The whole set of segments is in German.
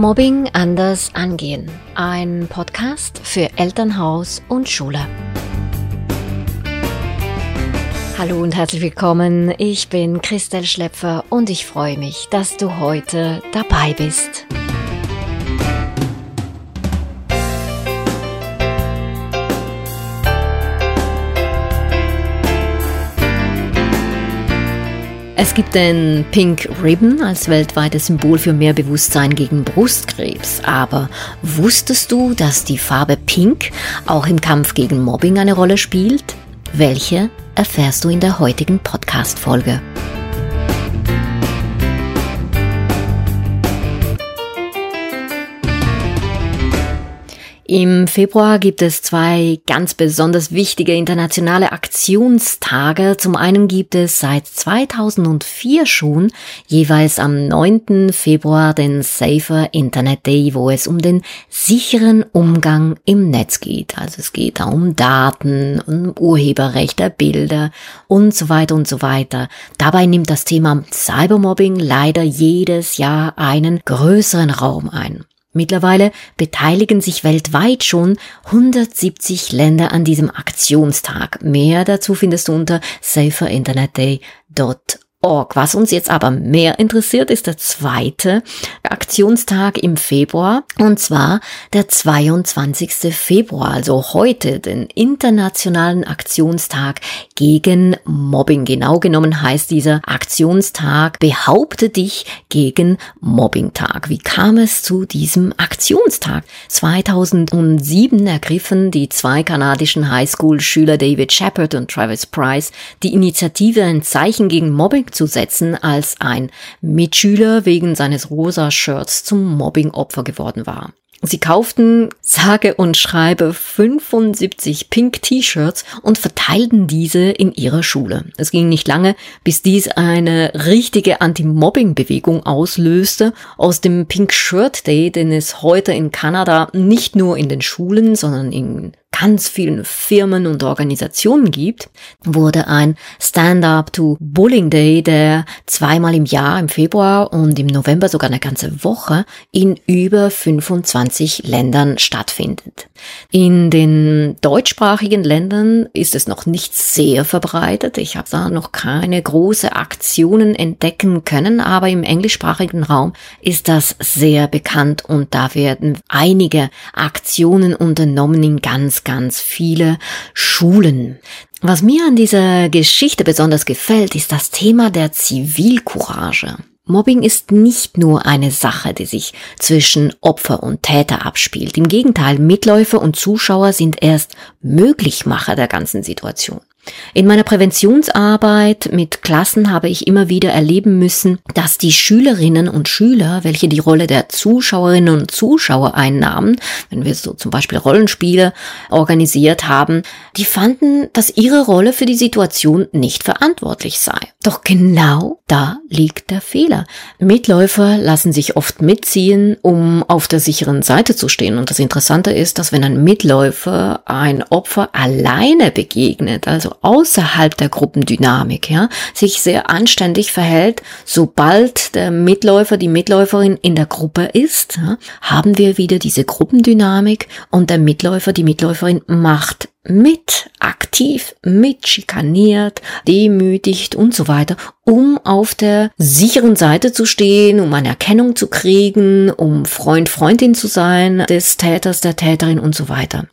Mobbing anders angehen. Ein Podcast für Elternhaus und Schule. Hallo und herzlich willkommen. Ich bin Christel Schlepfer und ich freue mich, dass du heute dabei bist. Es gibt den Pink Ribbon als weltweites Symbol für mehr Bewusstsein gegen Brustkrebs. Aber wusstest du, dass die Farbe Pink auch im Kampf gegen Mobbing eine Rolle spielt? Welche erfährst du in der heutigen Podcast-Folge. Im Februar gibt es zwei ganz besonders wichtige internationale Aktionstage. Zum einen gibt es seit 2004 schon jeweils am 9. Februar den Safer Internet Day, wo es um den sicheren Umgang im Netz geht. Also es geht da um Daten, um Urheberrechte, Bilder und so weiter und so weiter. Dabei nimmt das Thema Cybermobbing leider jedes Jahr einen größeren Raum ein. Mittlerweile beteiligen sich weltweit schon 170 Länder an diesem Aktionstag. Mehr dazu findest du unter saferinternetday.org org. Was uns jetzt aber mehr interessiert, ist der zweite Aktionstag im Februar und zwar der 22. Februar, also heute, den internationalen Aktionstag gegen Mobbing. Genau genommen heißt dieser Aktionstag Behaupte dich gegen Mobbing-Tag. Wie kam es zu diesem Aktionstag? 2007 ergriffen die zwei kanadischen Highschool-Schüler David Shepard und Travis Price die Initiative ein Zeichen gegen Mobbing zu setzen, als ein Mitschüler wegen seines rosa Shirts zum Mobbing-Opfer geworden war. Sie kauften sage und schreibe 75 Pink T-Shirts und verteilten diese in ihrer Schule. Es ging nicht lange, bis dies eine richtige Anti-Mobbing-Bewegung auslöste. Aus dem Pink Shirt Day, den es heute in Kanada nicht nur in den Schulen, sondern in ganz vielen Firmen und Organisationen gibt, wurde ein Stand-up to Bullying Day, der zweimal im Jahr im Februar und im November sogar eine ganze Woche in über 25 Ländern stattfindet. In den deutschsprachigen Ländern ist es noch nicht sehr verbreitet. Ich habe da noch keine große Aktionen entdecken können, aber im englischsprachigen Raum ist das sehr bekannt und da werden einige Aktionen unternommen in ganz, ganz viele Schulen. Was mir an dieser Geschichte besonders gefällt, ist das Thema der Zivilcourage. Mobbing ist nicht nur eine Sache, die sich zwischen Opfer und Täter abspielt. Im Gegenteil, Mitläufer und Zuschauer sind erst Möglichmacher der ganzen Situation. In meiner Präventionsarbeit mit Klassen habe ich immer wieder erleben müssen, dass die Schülerinnen und Schüler, welche die Rolle der Zuschauerinnen und Zuschauer einnahmen, wenn wir so zum Beispiel Rollenspiele organisiert haben, die fanden, dass ihre Rolle für die Situation nicht verantwortlich sei. Doch genau da liegt der Fehler. Mitläufer lassen sich oft mitziehen, um auf der sicheren Seite zu stehen. Und das Interessante ist, dass wenn ein Mitläufer ein Opfer alleine begegnet, also außerhalb der Gruppendynamik, ja, sich sehr anständig verhält, sobald der Mitläufer, die Mitläuferin in der Gruppe ist, ja, haben wir wieder diese Gruppendynamik und der Mitläufer, die Mitläuferin macht mit aktiv, mit schikaniert, demütigt und so weiter, um auf der sicheren Seite zu stehen, um eine Erkennung zu kriegen, um Freund, Freundin zu sein des Täters, der Täterin und so weiter.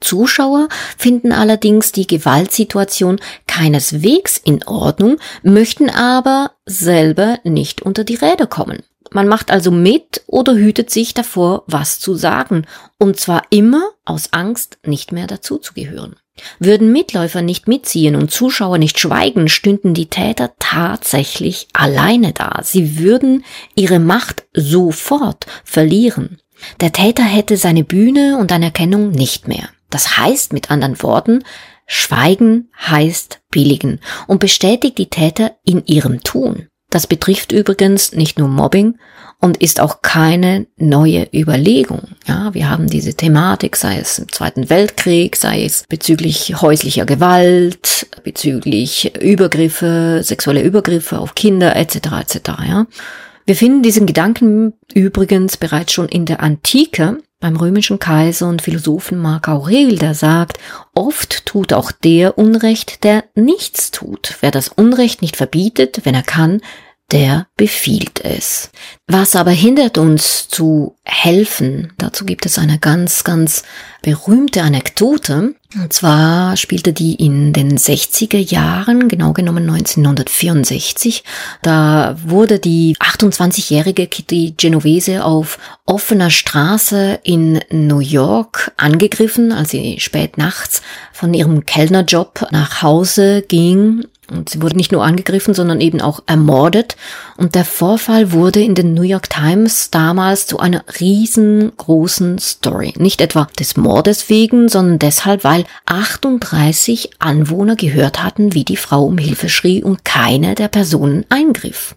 Zuschauer finden allerdings die Gewaltsituation keineswegs in Ordnung, möchten aber selber nicht unter die Räder kommen. Man macht also mit oder hütet sich davor, was zu sagen, und zwar immer aus Angst, nicht mehr dazuzugehören. Würden Mitläufer nicht mitziehen und Zuschauer nicht schweigen, stünden die Täter tatsächlich alleine da. Sie würden ihre Macht sofort verlieren. Der Täter hätte seine Bühne und Anerkennung nicht mehr. Das heißt mit anderen Worten, Schweigen heißt billigen und bestätigt die Täter in ihrem Tun. Das betrifft übrigens nicht nur Mobbing und ist auch keine neue Überlegung. Ja, wir haben diese Thematik, sei es im Zweiten Weltkrieg, sei es bezüglich häuslicher Gewalt, bezüglich Übergriffe, sexuelle Übergriffe auf Kinder etc. etc. Ja. Wir finden diesen Gedanken übrigens bereits schon in der Antike beim römischen Kaiser und Philosophen Mark Aurel, der sagt, oft tut auch der Unrecht, der nichts tut. Wer das Unrecht nicht verbietet, wenn er kann, der befiehlt es. Was aber hindert uns zu helfen, dazu gibt es eine ganz, ganz berühmte Anekdote. Und zwar spielte die in den 60er Jahren, genau genommen 1964. Da wurde die 28-jährige Kitty Genovese auf offener Straße in New York angegriffen, als sie spät nachts von ihrem Kellnerjob nach Hause ging und sie wurde nicht nur angegriffen, sondern eben auch ermordet. Und der Vorfall wurde in den New York Times damals zu einer riesengroßen Story. Nicht etwa des Mordes wegen, sondern deshalb, weil 38 Anwohner gehört hatten, wie die Frau um Hilfe schrie und keine der Personen eingriff.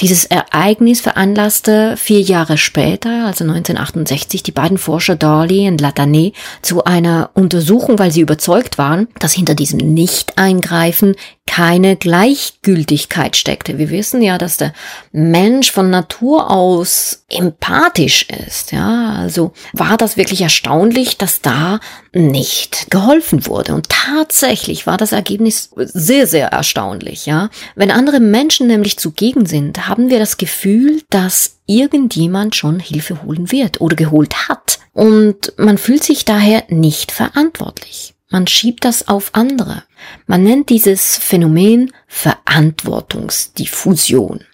Dieses Ereignis veranlasste vier Jahre später, also 1968, die beiden Forscher Darley und Latané zu einer Untersuchung, weil sie überzeugt waren, dass hinter diesem Nicht-Eingreifen keine Gleichgültigkeit steckte. Wir wissen ja, dass der Mensch von Natur aus empathisch ist. Ja, also war das wirklich erstaunlich, dass da nicht geholfen wurde. Und tatsächlich war das Ergebnis sehr, sehr erstaunlich. Ja, wenn andere Menschen nämlich zugegen sind, haben wir das Gefühl, dass irgendjemand schon Hilfe holen wird oder geholt hat. Und man fühlt sich daher nicht verantwortlich. Man schiebt das auf andere. Man nennt dieses Phänomen Verantwortungsdiffusion.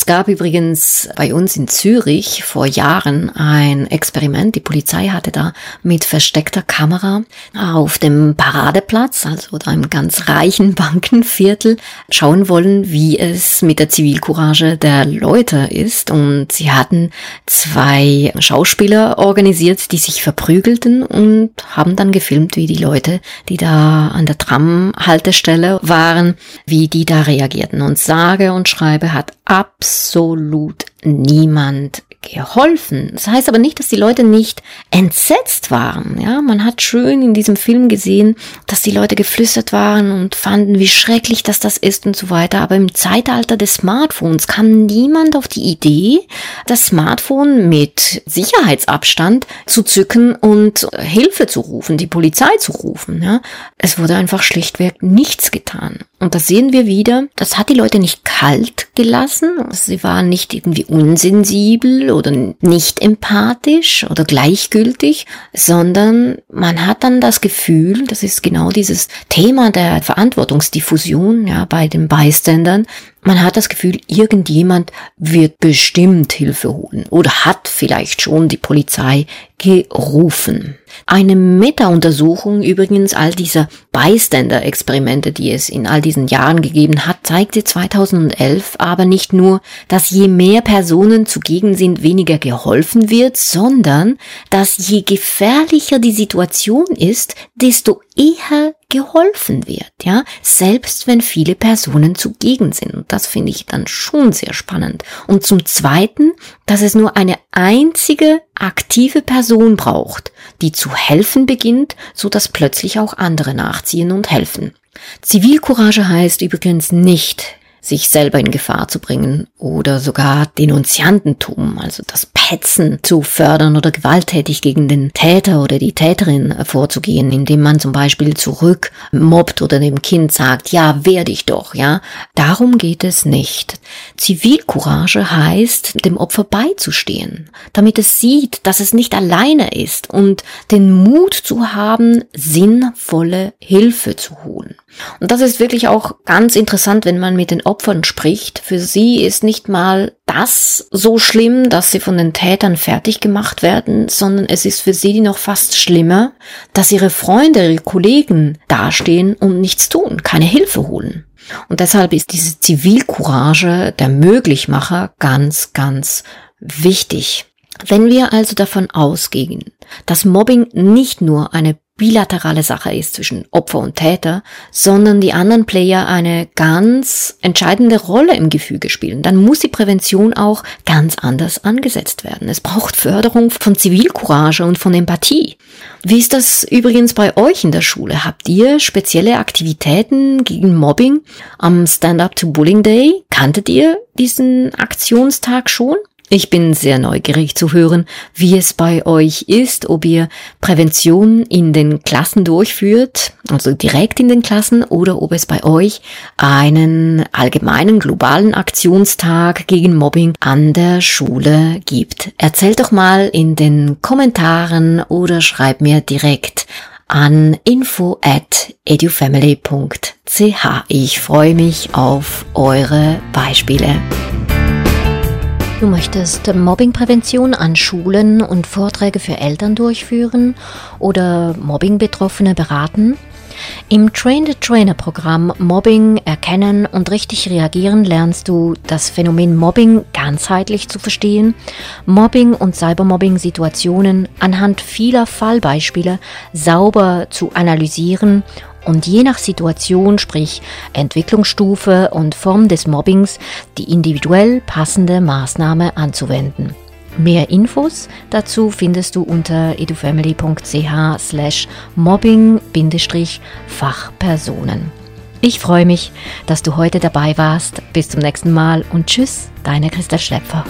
Es gab übrigens bei uns in Zürich vor Jahren ein Experiment. Die Polizei hatte da mit versteckter Kamera auf dem Paradeplatz, also da im ganz reichen Bankenviertel, schauen wollen, wie es mit der Zivilcourage der Leute ist. Und sie hatten zwei Schauspieler organisiert, die sich verprügelten und haben dann gefilmt, wie die Leute, die da an der Tramhaltestelle waren, wie die da reagierten. Und sage und schreibe hat absolut niemand geholfen. Das heißt aber nicht, dass die Leute nicht entsetzt waren. Ja, man hat schön in diesem Film gesehen, dass die Leute geflüstert waren und fanden, wie schrecklich dass das ist und so weiter. Aber im Zeitalter des Smartphones kam niemand auf die Idee, das Smartphone mit Sicherheitsabstand zu zücken und Hilfe zu rufen, die Polizei zu rufen. Ja, es wurde einfach schlichtweg nichts getan. Und da sehen wir wieder, das hat die Leute nicht kalt gelassen. Sie waren nicht irgendwie unsensibel oder nicht empathisch oder gleichgültig, sondern man hat dann das Gefühl, das ist genau dieses Thema der Verantwortungsdiffusion, ja, bei den Beiständern, man hat das Gefühl, irgendjemand wird bestimmt Hilfe holen oder hat vielleicht schon die Polizei gerufen. Eine Meta-Untersuchung übrigens all dieser Bystander-Experimente, die es in all diesen Jahren gegeben hat, zeigte 2011 aber nicht nur, dass je mehr Personen zugegen sind, weniger geholfen wird, sondern dass je gefährlicher die Situation ist, desto eher geholfen wird, ja, selbst wenn viele Personen zugegen sind. Und das finde ich dann schon sehr spannend. Und zum Zweiten, dass es nur eine einzige aktive Person braucht, die zu helfen beginnt, so dass plötzlich auch andere nachziehen und helfen. Zivilcourage heißt übrigens nicht, sich selber in Gefahr zu bringen oder sogar Denunziantentum, also das Petzen zu fördern oder gewalttätig gegen den Täter oder die Täterin vorzugehen, indem man zum Beispiel zurück mobbt oder dem Kind sagt, ja, wehr dich doch, ja. Darum geht es nicht. Zivilcourage heißt, dem Opfer beizustehen, damit es sieht, dass es nicht alleine ist und den Mut zu haben, sinnvolle Hilfe zu holen. Und das ist wirklich auch ganz interessant, wenn man mit den Opfern spricht. Für sie ist nicht mal das so schlimm, dass sie von den Tätern fertig gemacht werden, sondern es ist für sie noch fast schlimmer, dass ihre Freunde, ihre Kollegen dastehen und nichts tun, keine Hilfe holen. Und deshalb ist diese Zivilcourage der Möglichmacher ganz, ganz wichtig. Wenn wir also davon ausgehen, dass Mobbing nicht nur eine bilaterale Sache ist zwischen Opfer und Täter, sondern die anderen Player eine ganz entscheidende Rolle im Gefüge spielen, dann muss die Prävention auch ganz anders angesetzt werden. Es braucht Förderung von Zivilcourage und von Empathie. Wie ist das übrigens bei euch in der Schule? Habt ihr spezielle Aktivitäten gegen Mobbing am Stand-up to Bullying Day? Kanntet ihr diesen Aktionstag schon? Ich bin sehr neugierig zu hören, wie es bei euch ist, ob ihr Prävention in den Klassen durchführt, also direkt in den Klassen, oder ob es bei euch einen allgemeinen globalen Aktionstag gegen Mobbing an der Schule gibt. Erzählt doch mal in den Kommentaren oder schreibt mir direkt an info at edufamily.ch. Ich freue mich auf eure Beispiele. Du möchtest Mobbingprävention an Schulen und Vorträge für Eltern durchführen oder Mobbing-Betroffene beraten? Im Train-the-Trainer-Programm Mobbing erkennen und richtig reagieren lernst du das Phänomen Mobbing ganzheitlich zu verstehen, Mobbing und Cybermobbing-Situationen anhand vieler Fallbeispiele sauber zu analysieren und je nach Situation, sprich Entwicklungsstufe und Form des Mobbings, die individuell passende Maßnahme anzuwenden. Mehr Infos dazu findest du unter edufamily.ch slash mobbing-fachpersonen. Ich freue mich, dass du heute dabei warst. Bis zum nächsten Mal und tschüss, deine Christa Schlepfer.